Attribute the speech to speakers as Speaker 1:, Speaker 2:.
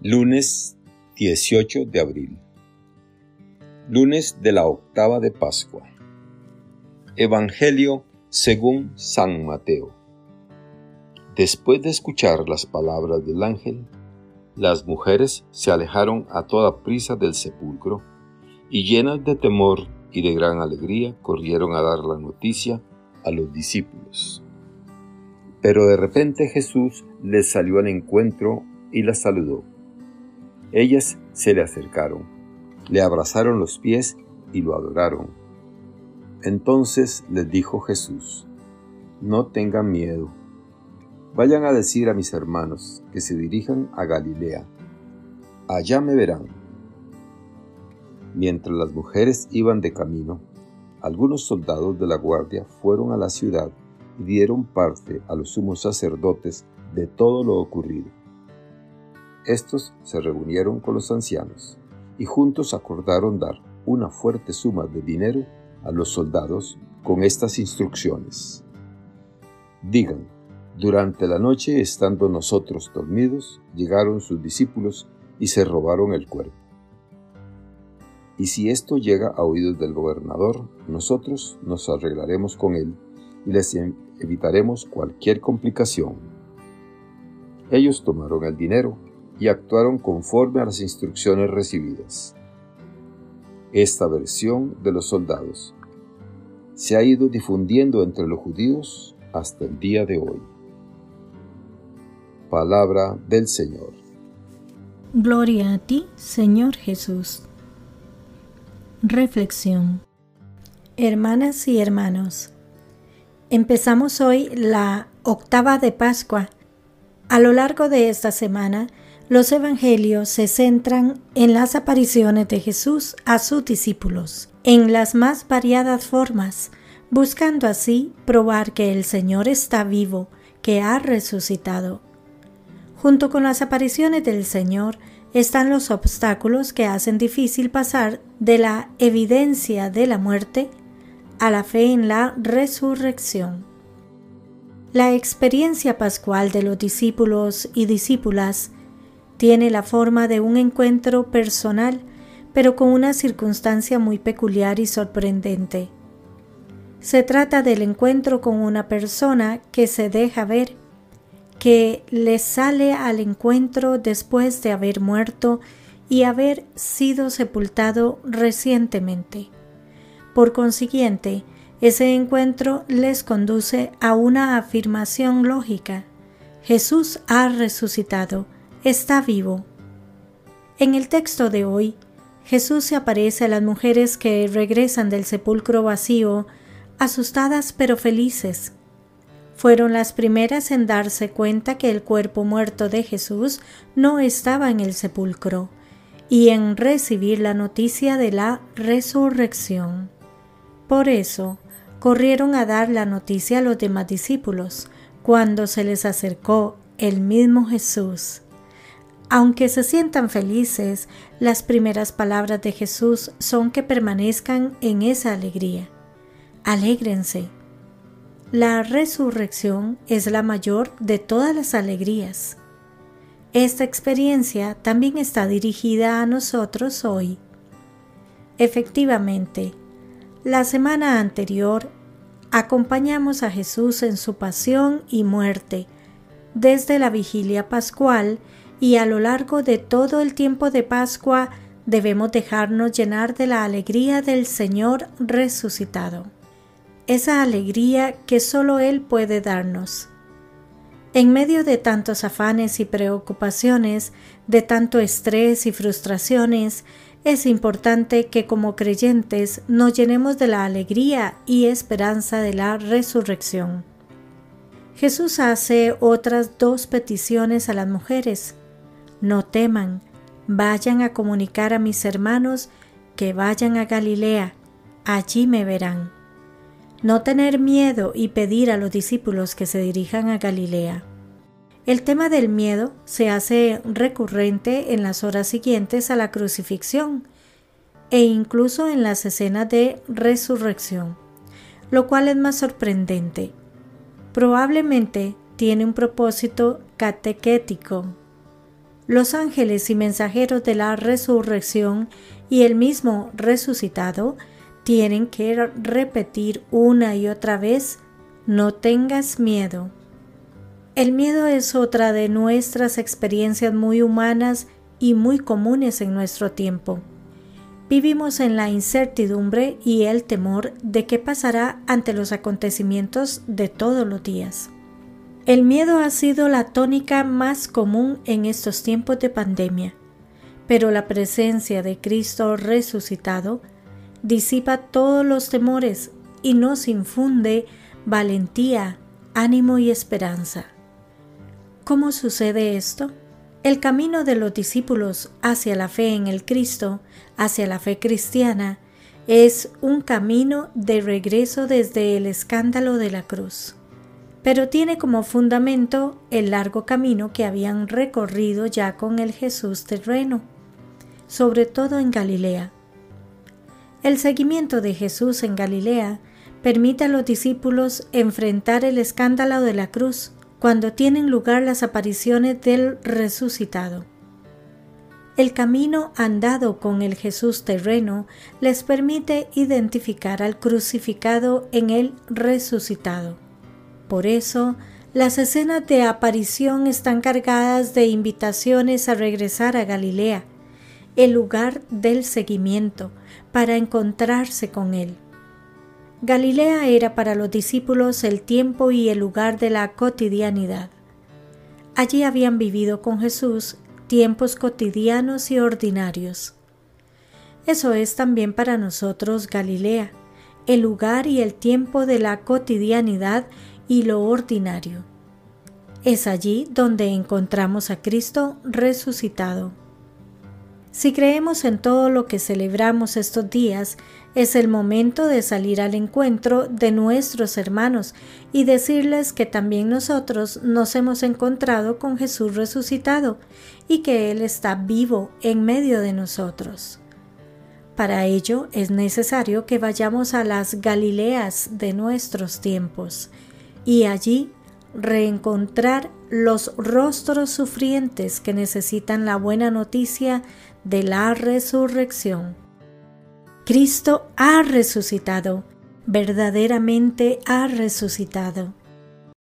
Speaker 1: Lunes 18 de abril. Lunes de la octava de Pascua. Evangelio según San Mateo. Después de escuchar las palabras del ángel, las mujeres se alejaron a toda prisa del sepulcro y llenas de temor y de gran alegría corrieron a dar la noticia a los discípulos. Pero de repente Jesús les salió al encuentro y las saludó. Ellas se le acercaron, le abrazaron los pies y lo adoraron. Entonces les dijo Jesús, no tengan miedo. Vayan a decir a mis hermanos que se dirijan a Galilea. Allá me verán. Mientras las mujeres iban de camino, algunos soldados de la guardia fueron a la ciudad y dieron parte a los sumos sacerdotes de todo lo ocurrido. Estos se reunieron con los ancianos y juntos acordaron dar una fuerte suma de dinero a los soldados con estas instrucciones. Digan, durante la noche, estando nosotros dormidos, llegaron sus discípulos y se robaron el cuerpo. Y si esto llega a oídos del gobernador, nosotros nos arreglaremos con él y les evitaremos cualquier complicación. Ellos tomaron el dinero y actuaron conforme a las instrucciones recibidas. Esta versión de los soldados se ha ido difundiendo entre los judíos hasta el día de hoy. Palabra del Señor.
Speaker 2: Gloria a ti, Señor Jesús. Reflexión. Hermanas y hermanos, empezamos hoy la octava de Pascua. A lo largo de esta semana, los evangelios se centran en las apariciones de Jesús a sus discípulos, en las más variadas formas, buscando así probar que el Señor está vivo, que ha resucitado. Junto con las apariciones del Señor, están los obstáculos que hacen difícil pasar de la evidencia de la muerte a la fe en la resurrección. La experiencia pascual de los discípulos y discípulas tiene la forma de un encuentro personal, pero con una circunstancia muy peculiar y sorprendente. Se trata del encuentro con una persona que se deja ver que le sale al encuentro después de haber muerto y haber sido sepultado recientemente. Por consiguiente, ese encuentro les conduce a una afirmación lógica. Jesús ha resucitado, está vivo. En el texto de hoy, Jesús se aparece a las mujeres que regresan del sepulcro vacío, asustadas pero felices, fueron las primeras en darse cuenta que el cuerpo muerto de Jesús no estaba en el sepulcro y en recibir la noticia de la resurrección. Por eso, corrieron a dar la noticia a los demás discípulos cuando se les acercó el mismo Jesús. Aunque se sientan felices, las primeras palabras de Jesús son que permanezcan en esa alegría. Alégrense, la resurrección es la mayor de todas las alegrías. Esta experiencia también está dirigida a nosotros hoy. Efectivamente, la semana anterior acompañamos a Jesús en su pasión y muerte, desde la vigilia pascual y a lo largo de todo el tiempo de Pascua debemos dejarnos llenar de la alegría del Señor resucitado esa alegría que solo Él puede darnos. En medio de tantos afanes y preocupaciones, de tanto estrés y frustraciones, es importante que como creyentes nos llenemos de la alegría y esperanza de la resurrección. Jesús hace otras dos peticiones a las mujeres. No teman, vayan a comunicar a mis hermanos que vayan a Galilea, allí me verán no tener miedo y pedir a los discípulos que se dirijan a Galilea. El tema del miedo se hace recurrente en las horas siguientes a la crucifixión e incluso en las escenas de resurrección, lo cual es más sorprendente. Probablemente tiene un propósito catequético. Los ángeles y mensajeros de la resurrección y el mismo resucitado tienen que repetir una y otra vez, no tengas miedo. El miedo es otra de nuestras experiencias muy humanas y muy comunes en nuestro tiempo. Vivimos en la incertidumbre y el temor de qué pasará ante los acontecimientos de todos los días. El miedo ha sido la tónica más común en estos tiempos de pandemia, pero la presencia de Cristo resucitado disipa todos los temores y nos infunde valentía, ánimo y esperanza. ¿Cómo sucede esto? El camino de los discípulos hacia la fe en el Cristo, hacia la fe cristiana, es un camino de regreso desde el escándalo de la cruz, pero tiene como fundamento el largo camino que habían recorrido ya con el Jesús terreno, sobre todo en Galilea. El seguimiento de Jesús en Galilea permite a los discípulos enfrentar el escándalo de la cruz cuando tienen lugar las apariciones del resucitado. El camino andado con el Jesús terreno les permite identificar al crucificado en el resucitado. Por eso, las escenas de aparición están cargadas de invitaciones a regresar a Galilea, el lugar del seguimiento, para encontrarse con Él. Galilea era para los discípulos el tiempo y el lugar de la cotidianidad. Allí habían vivido con Jesús tiempos cotidianos y ordinarios. Eso es también para nosotros Galilea, el lugar y el tiempo de la cotidianidad y lo ordinario. Es allí donde encontramos a Cristo resucitado. Si creemos en todo lo que celebramos estos días, es el momento de salir al encuentro de nuestros hermanos y decirles que también nosotros nos hemos encontrado con Jesús resucitado y que Él está vivo en medio de nosotros. Para ello es necesario que vayamos a las Galileas de nuestros tiempos y allí reencontrar los rostros sufrientes que necesitan la buena noticia de la resurrección. Cristo ha resucitado, verdaderamente ha resucitado.